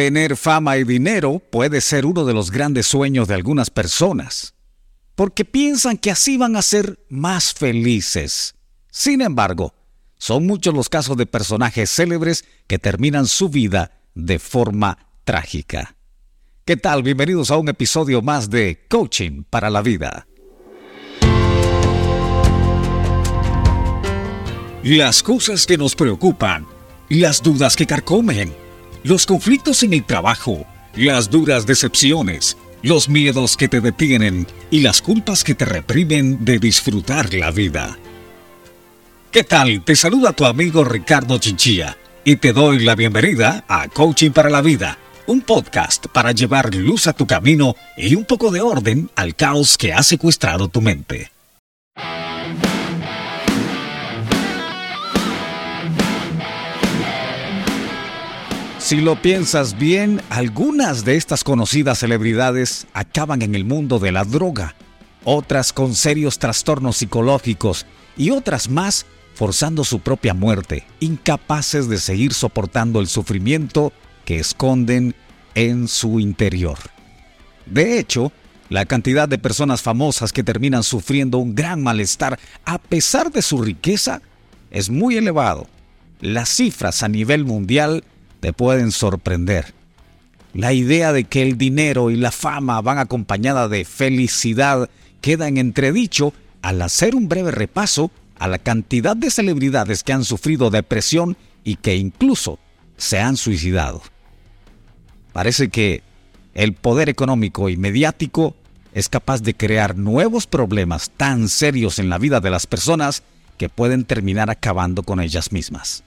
Tener fama y dinero puede ser uno de los grandes sueños de algunas personas, porque piensan que así van a ser más felices. Sin embargo, son muchos los casos de personajes célebres que terminan su vida de forma trágica. ¿Qué tal? Bienvenidos a un episodio más de Coaching para la Vida. Las cosas que nos preocupan, las dudas que carcomen, los conflictos en el trabajo, las duras decepciones, los miedos que te detienen y las culpas que te reprimen de disfrutar la vida. ¿Qué tal? Te saluda tu amigo Ricardo Chinchilla y te doy la bienvenida a Coaching para la Vida, un podcast para llevar luz a tu camino y un poco de orden al caos que ha secuestrado tu mente. Si lo piensas bien, algunas de estas conocidas celebridades acaban en el mundo de la droga, otras con serios trastornos psicológicos y otras más forzando su propia muerte, incapaces de seguir soportando el sufrimiento que esconden en su interior. De hecho, la cantidad de personas famosas que terminan sufriendo un gran malestar a pesar de su riqueza es muy elevado. Las cifras a nivel mundial te pueden sorprender. La idea de que el dinero y la fama van acompañada de felicidad queda en entredicho al hacer un breve repaso a la cantidad de celebridades que han sufrido depresión y que incluso se han suicidado. Parece que el poder económico y mediático es capaz de crear nuevos problemas tan serios en la vida de las personas que pueden terminar acabando con ellas mismas.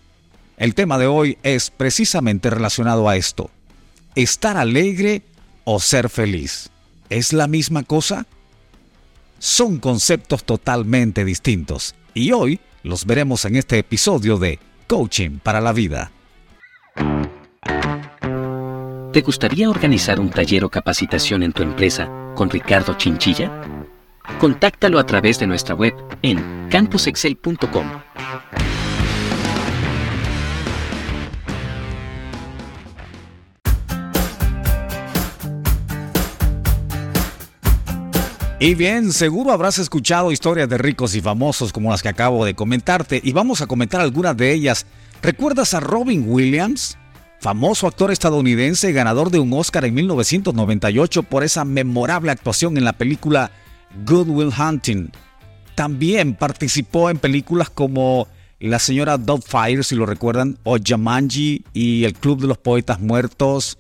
El tema de hoy es precisamente relacionado a esto. ¿Estar alegre o ser feliz? ¿Es la misma cosa? Son conceptos totalmente distintos y hoy los veremos en este episodio de Coaching para la Vida. ¿Te gustaría organizar un taller o capacitación en tu empresa con Ricardo Chinchilla? Contáctalo a través de nuestra web en campusexcel.com Y bien, seguro habrás escuchado historias de ricos y famosos como las que acabo de comentarte y vamos a comentar algunas de ellas. ¿Recuerdas a Robin Williams? Famoso actor estadounidense, ganador de un Oscar en 1998 por esa memorable actuación en la película Good Will Hunting. También participó en películas como La señora Fire, si lo recuerdan, o Jumanji y El Club de los Poetas Muertos,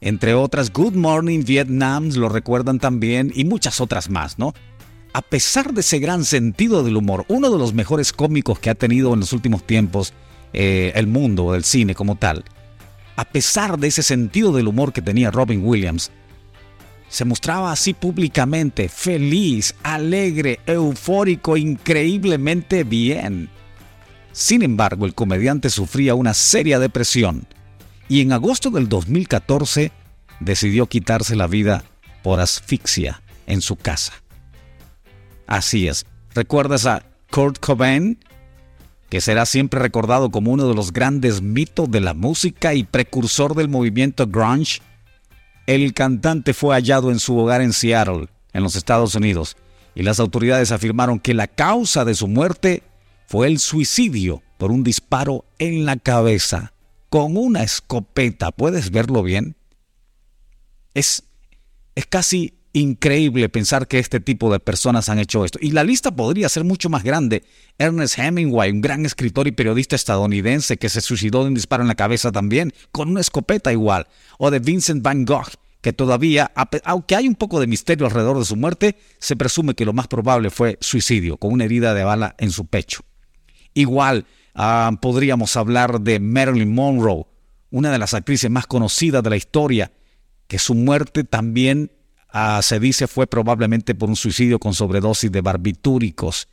entre otras Good Morning Vietnam, lo recuerdan también, y muchas otras más, ¿no? A pesar de ese gran sentido del humor, uno de los mejores cómicos que ha tenido en los últimos tiempos eh, el mundo del cine como tal, a pesar de ese sentido del humor que tenía Robin Williams, se mostraba así públicamente, feliz, alegre, eufórico, increíblemente bien. Sin embargo, el comediante sufría una seria depresión y en agosto del 2014 decidió quitarse la vida por asfixia en su casa. Así es, ¿recuerdas a Kurt Cobain? Que será siempre recordado como uno de los grandes mitos de la música y precursor del movimiento grunge. El cantante fue hallado en su hogar en Seattle, en los Estados Unidos, y las autoridades afirmaron que la causa de su muerte fue el suicidio por un disparo en la cabeza con una escopeta. ¿Puedes verlo bien? Es, es casi increíble pensar que este tipo de personas han hecho esto. Y la lista podría ser mucho más grande. Ernest Hemingway, un gran escritor y periodista estadounidense que se suicidó de un disparo en la cabeza también, con una escopeta igual. O de Vincent Van Gogh, que todavía, aunque hay un poco de misterio alrededor de su muerte, se presume que lo más probable fue suicidio, con una herida de bala en su pecho. Igual, Ah, podríamos hablar de Marilyn Monroe, una de las actrices más conocidas de la historia, que su muerte también ah, se dice fue probablemente por un suicidio con sobredosis de barbitúricos.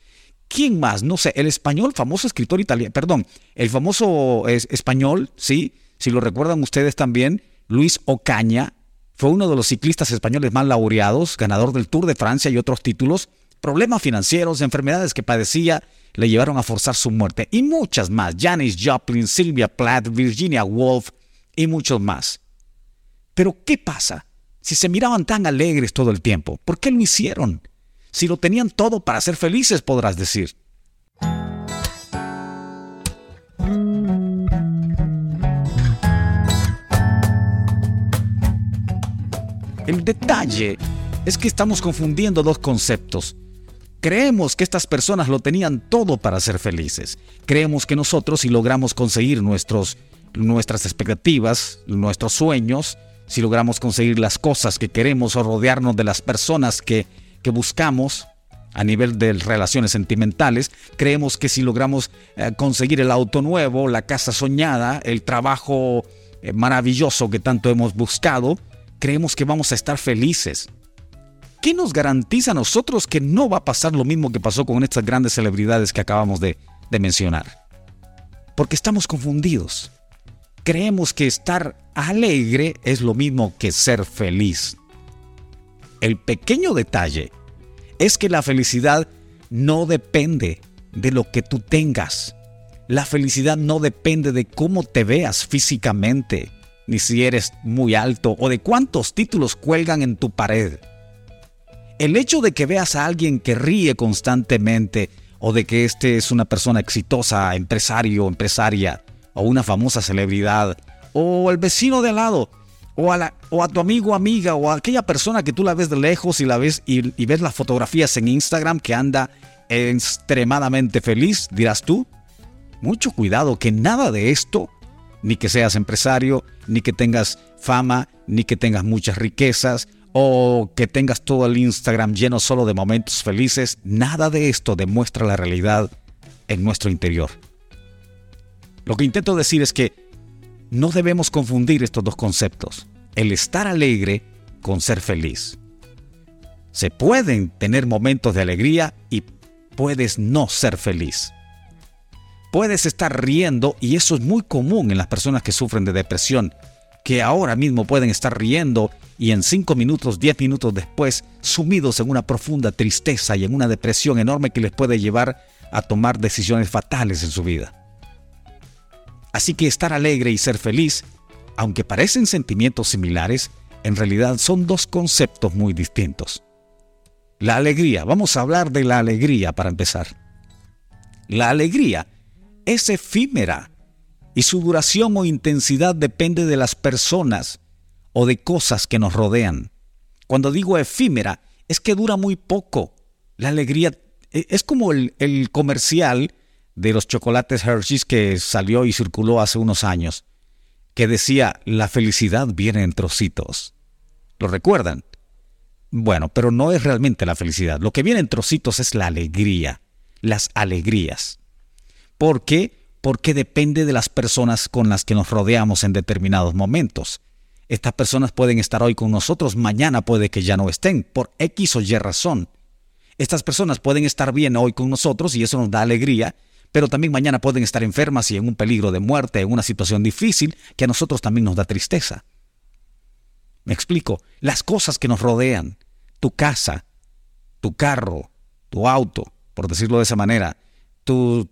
¿Quién más? No sé, el español, famoso escritor italiano, perdón, el famoso español, sí, si lo recuerdan ustedes también, Luis Ocaña, fue uno de los ciclistas españoles más laureados, ganador del Tour de Francia y otros títulos, problemas financieros, enfermedades que padecía le llevaron a forzar su muerte. Y muchas más. Janis Joplin, Sylvia Plath, Virginia Woolf y muchos más. Pero ¿qué pasa? Si se miraban tan alegres todo el tiempo, ¿por qué lo hicieron? Si lo tenían todo para ser felices, podrás decir. El detalle es que estamos confundiendo dos conceptos. Creemos que estas personas lo tenían todo para ser felices. Creemos que nosotros si logramos conseguir nuestros, nuestras expectativas, nuestros sueños, si logramos conseguir las cosas que queremos o rodearnos de las personas que, que buscamos a nivel de relaciones sentimentales, creemos que si logramos eh, conseguir el auto nuevo, la casa soñada, el trabajo eh, maravilloso que tanto hemos buscado, creemos que vamos a estar felices. ¿Qué nos garantiza a nosotros que no va a pasar lo mismo que pasó con estas grandes celebridades que acabamos de, de mencionar? Porque estamos confundidos. Creemos que estar alegre es lo mismo que ser feliz. El pequeño detalle es que la felicidad no depende de lo que tú tengas. La felicidad no depende de cómo te veas físicamente ni si eres muy alto o de cuántos títulos cuelgan en tu pared. El hecho de que veas a alguien que ríe constantemente o de que este es una persona exitosa, empresario, empresaria, o una famosa celebridad, o el vecino de al lado, o a, la, o a tu amigo, amiga, o a aquella persona que tú la ves de lejos y la ves y, y ves las fotografías en Instagram que anda extremadamente feliz, dirás tú. Mucho cuidado que nada de esto ni que seas empresario, ni que tengas fama, ni que tengas muchas riquezas, o que tengas todo el Instagram lleno solo de momentos felices. Nada de esto demuestra la realidad en nuestro interior. Lo que intento decir es que no debemos confundir estos dos conceptos, el estar alegre con ser feliz. Se pueden tener momentos de alegría y puedes no ser feliz puedes estar riendo y eso es muy común en las personas que sufren de depresión, que ahora mismo pueden estar riendo y en 5 minutos, 10 minutos después, sumidos en una profunda tristeza y en una depresión enorme que les puede llevar a tomar decisiones fatales en su vida. Así que estar alegre y ser feliz, aunque parecen sentimientos similares, en realidad son dos conceptos muy distintos. La alegría, vamos a hablar de la alegría para empezar. La alegría es efímera y su duración o intensidad depende de las personas o de cosas que nos rodean. Cuando digo efímera, es que dura muy poco. La alegría e, es como el, comercial de los chocolates Hershey's que salió y circuló hace unos años, que decía, la felicidad viene en trocitos. ¿Lo recuerdan? Bueno, pero no es realmente la felicidad. Lo que viene en trocitos es la alegría, las alegrías. ¿Por qué? Porque depende de las personas con las que nos rodeamos en determinados momentos. Estas personas pueden estar hoy con nosotros, mañana puede que ya no estén, por X o Y razón. Estas personas pueden estar bien hoy con nosotros y eso nos da alegría, pero también mañana pueden estar enfermas y en un peligro de muerte, en una situación difícil que a nosotros también nos da tristeza. Me explico, las cosas que nos rodean, tu casa, tu carro, tu auto, por decirlo de esa manera, tu,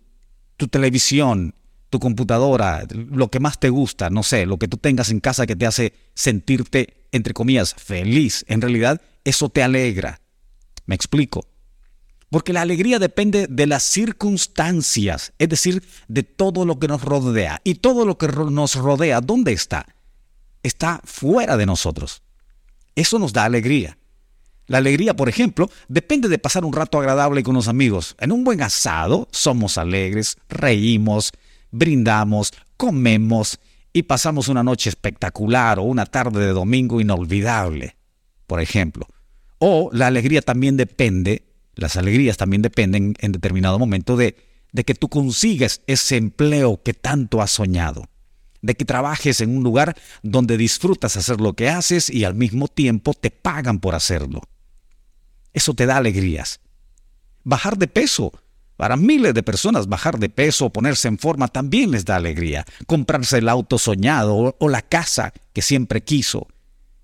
tu televisión, tu computadora, lo que más te gusta, no sé, lo que tú tengas en casa que te hace sentirte, entre comillas, feliz. En realidad, eso te alegra. ¿Me explico? Porque la alegría depende de las circunstancias, es decir, de todo lo que nos rodea. Y todo lo que nos rodea, ¿dónde está? Está fuera de nosotros. Eso nos da alegría. La alegría, por ejemplo, depende de pasar un rato agradable con los amigos. En un buen asado somos alegres, reímos, brindamos, comemos y pasamos una noche espectacular o una tarde de domingo inolvidable, por ejemplo. O la alegría también depende, las alegrías también dependen en determinado momento de, de que tú consigues ese empleo que tanto has soñado, de que trabajes en un lugar donde disfrutas hacer lo que haces y al mismo tiempo te pagan por hacerlo. Eso te da alegrías. Bajar de peso. Para miles de personas bajar de peso o ponerse en forma también les da alegría. Comprarse el auto soñado o, la casa que siempre quiso,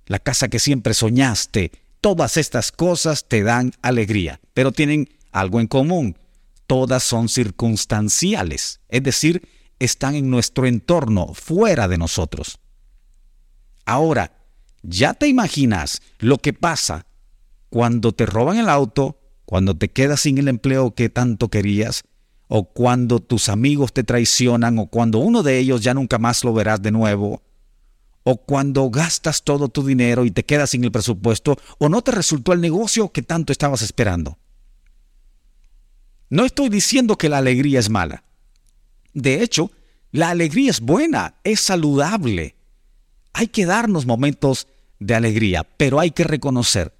la casa que siempre soñaste. Todas estas cosas te dan alegría, pero tienen algo en común. Todas son circunstanciales, es decir, están en nuestro entorno, fuera de nosotros. Ahora, Ya te imaginas lo que pasa cuando te roban el auto, cuando te quedas sin el empleo que tanto querías, o cuando tus amigos te traicionan, o cuando uno de ellos ya nunca más lo verás de nuevo, o cuando gastas todo tu dinero y te quedas sin el presupuesto, o no te resultó el negocio que tanto estabas esperando. No estoy diciendo que la alegría es mala. De hecho, la alegría es buena, es saludable. Hay que darnos momentos de alegría, pero hay que reconocer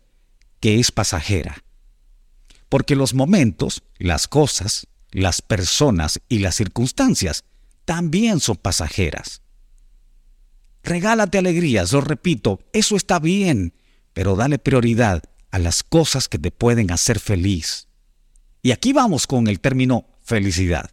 que es pasajera. Porque los momentos, las cosas, las personas y las circunstancias también son pasajeras. Regálate alegrías, lo repito, eso está bien, pero dale prioridad a las cosas que te pueden hacer feliz. Y aquí vamos con el término felicidad.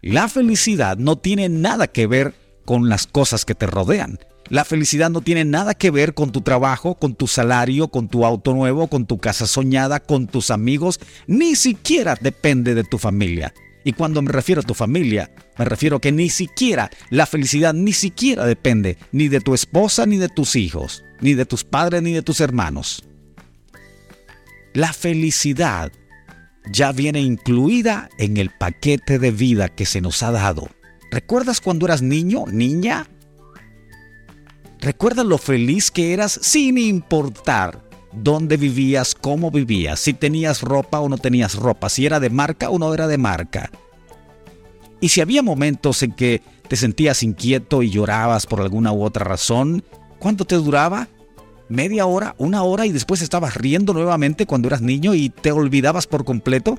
La felicidad no tiene nada que ver con las cosas que te rodean. La felicidad no tiene nada que ver con tu trabajo, con tu salario, con tu auto nuevo, con tu casa soñada, con tus amigos, ni siquiera depende de tu familia. Y cuando me refiero a tu familia, me refiero que ni siquiera la felicidad ni siquiera depende ni de tu esposa ni de tus hijos, ni de tus padres ni de tus hermanos. La felicidad ya viene incluida en el paquete de vida que se nos ha dado. ¿Recuerdas cuando eras niño, niña? ¿Recuerdas lo feliz que eras sin importar dónde vivías, cómo vivías, si tenías ropa o no tenías ropa, si era de marca o no era de marca. Y si había momentos en que te sentías inquieto y llorabas por alguna u otra razón, ¿cuánto te duraba? ¿Media hora? ¿Una hora y después estabas riendo nuevamente cuando eras niño y te olvidabas por completo?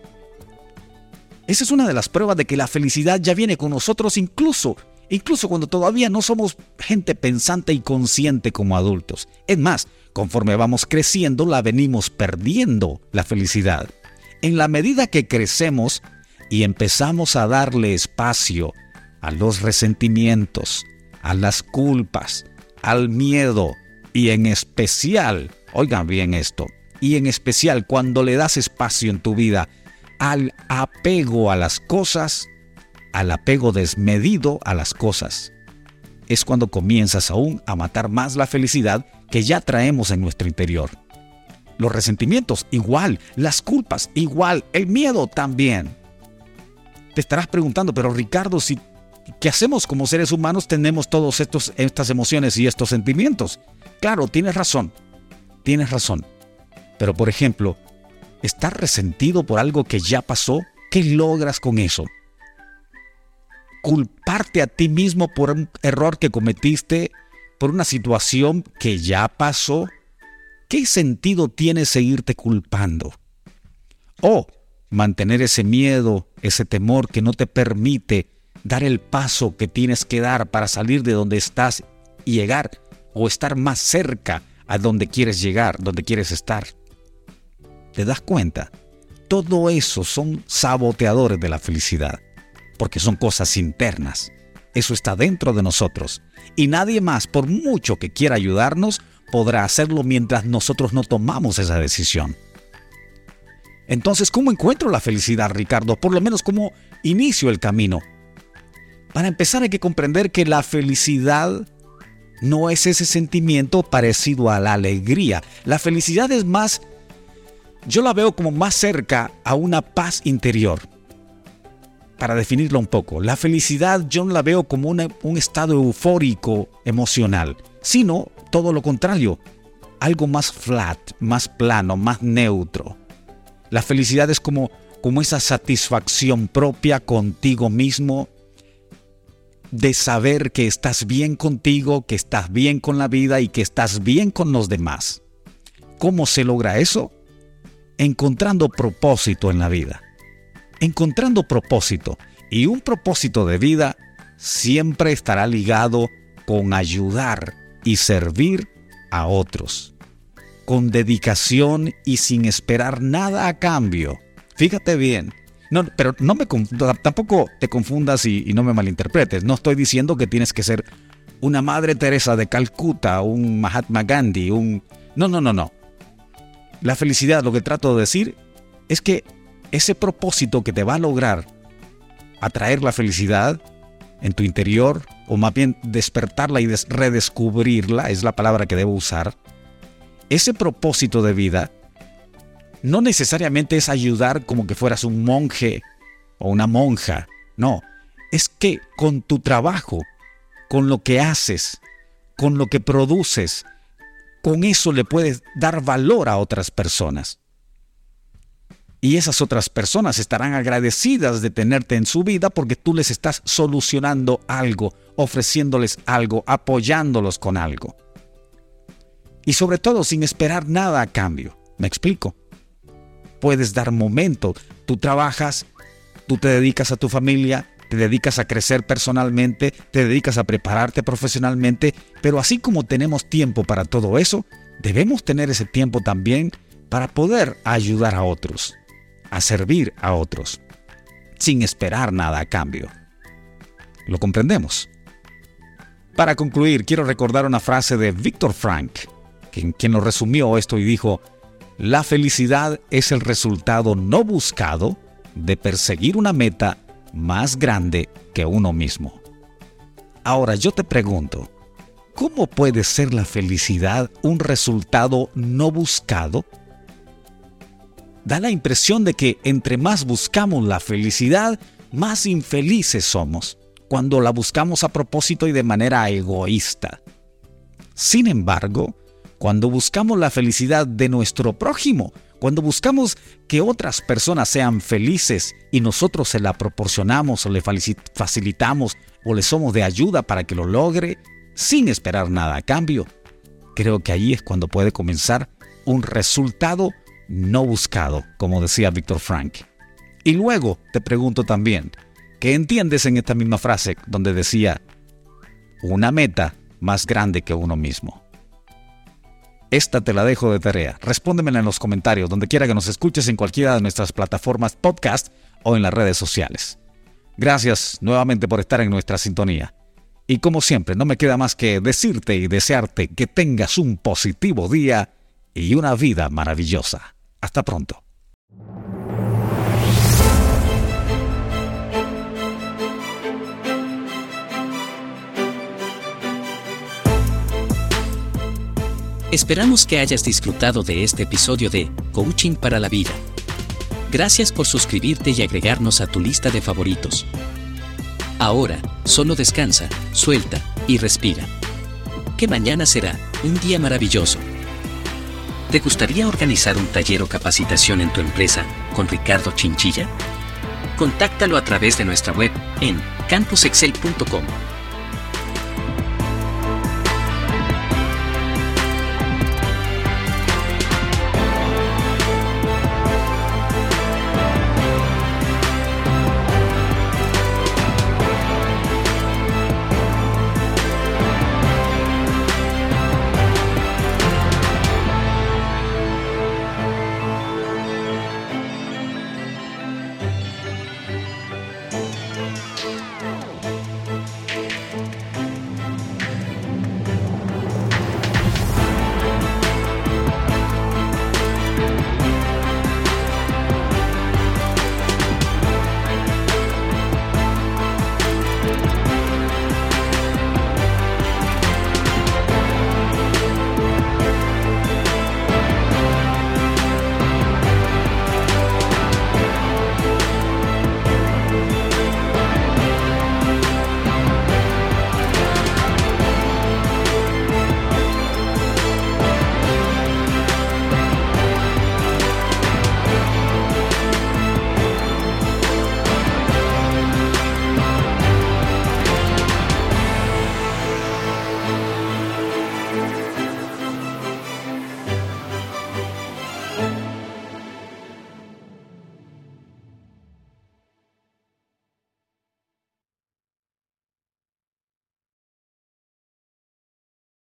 Esa es una de las pruebas de que la felicidad ya viene con nosotros incluso incluso cuando todavía no somos gente pensante y consciente como adultos. Es más, conforme vamos creciendo, la venimos perdiendo la felicidad. En la medida que crecemos y empezamos a darle espacio a los resentimientos, a las culpas, al miedo y en especial, oigan bien esto, y en especial cuando le das espacio en tu vida al apego a las cosas, al apego desmedido a las cosas. Es cuando comienzas aún a matar más la felicidad que ya traemos en nuestro interior. Los resentimientos igual, las culpas igual, el miedo también. Te estarás preguntando, pero Ricardo, si ¿qué hacemos como seres humanos tenemos todas estas emociones y estos sentimientos? Claro, tienes razón. Tienes razón. Pero por ejemplo, ¿estás resentido por algo que ya pasó? ¿Qué logras con eso? culparte a ti mismo por un error que cometiste, por una situación que ya pasó, ¿qué sentido tiene seguirte culpando? O mantener ese miedo, ese temor que no te permite dar el paso que tienes que dar para salir de donde estás y llegar o estar más cerca a donde quieres llegar, donde quieres estar. ¿Te das cuenta? Todo eso son saboteadores de la felicidad porque son cosas internas. Eso está dentro de nosotros. Y nadie más, por mucho que quiera ayudarnos, podrá hacerlo mientras nosotros no tomamos esa decisión. Entonces, ¿cómo encuentro la felicidad, Ricardo? Por lo menos, ¿cómo inicio el camino? Para empezar, hay que comprender que la felicidad no es ese sentimiento parecido a la alegría. La felicidad es más, yo la veo como más cerca a una paz interior para definirlo un poco, la felicidad yo no la veo como un estado eufórico emocional, sino todo lo contrario, algo más flat, más plano, más neutro. La felicidad es como, como esa satisfacción propia contigo mismo, de saber que estás bien contigo, que estás bien con la vida y que estás bien con los demás. ¿Cómo se logra eso? Encontrando propósito en la vida encontrando propósito. Y un propósito de vida siempre estará ligado con ayudar y servir a otros, con dedicación y sin esperar nada a cambio. Fíjate bien. No, pero no me tampoco te confundas y, y no me malinterpretes. No estoy diciendo que tienes que ser una Madre Teresa de Calcuta, un Mahatma Gandhi, un... No, no, no, no. La felicidad, lo que trato de decir, es que ese propósito que te va a lograr atraer la felicidad en tu interior, o más bien despertarla y redescubrirla, es la palabra que debo usar, ese propósito de vida no necesariamente es ayudar como que fueras un monje o una monja, no, es que con tu trabajo, con lo que haces, con lo que produces, con eso le puedes dar valor a otras personas. Y esas otras personas estarán agradecidas de tenerte en su vida porque tú les estás solucionando algo, ofreciéndoles algo, apoyándolos con algo. Y sobre todo sin esperar nada a cambio. ¿Me explico? Puedes dar momento. Tú trabajas, tú te dedicas a tu familia, te dedicas a crecer personalmente, te dedicas a prepararte profesionalmente, pero así como tenemos tiempo para todo eso, debemos tener ese tiempo también para poder ayudar a otros a servir a otros, sin esperar nada a cambio. ¿Lo comprendemos? Para concluir, quiero recordar una frase de Víctor Frank, quien, quien lo resumió esto y dijo, la felicidad es el resultado no buscado de perseguir una meta más grande que uno mismo. Ahora yo te pregunto, ¿cómo puede ser la felicidad un resultado no buscado? da la impresión de que entre más buscamos la felicidad, más infelices somos, cuando la buscamos a propósito y de manera egoísta. Sin embargo, cuando buscamos la felicidad de nuestro prójimo, cuando buscamos que otras personas sean felices y nosotros se la proporcionamos o le facilitamos o le somos de ayuda para que lo logre, sin esperar nada a cambio, creo que ahí es cuando puede comenzar un resultado no buscado, como decía Víctor Frank. Y luego te pregunto también, ¿qué entiendes en esta misma frase donde decía una meta más grande que uno mismo? Esta te la dejo de tarea. Respóndemela en los comentarios, donde quiera que nos escuches en cualquiera de nuestras plataformas podcast o en las redes sociales. Gracias nuevamente por estar en nuestra sintonía. Y como siempre, no me queda más que decirte y desearte que tengas un positivo día y una vida maravillosa. Hasta pronto. Esperamos que hayas disfrutado de este episodio de Coaching para la Vida. Gracias por suscribirte y agregarnos a tu lista de favoritos. Ahora, solo descansa, suelta y respira. Que mañana será un día maravilloso. ¿Te gustaría organizar un taller o capacitación en tu empresa con Ricardo Chinchilla? Contáctalo a través de nuestra web en campusexcel.com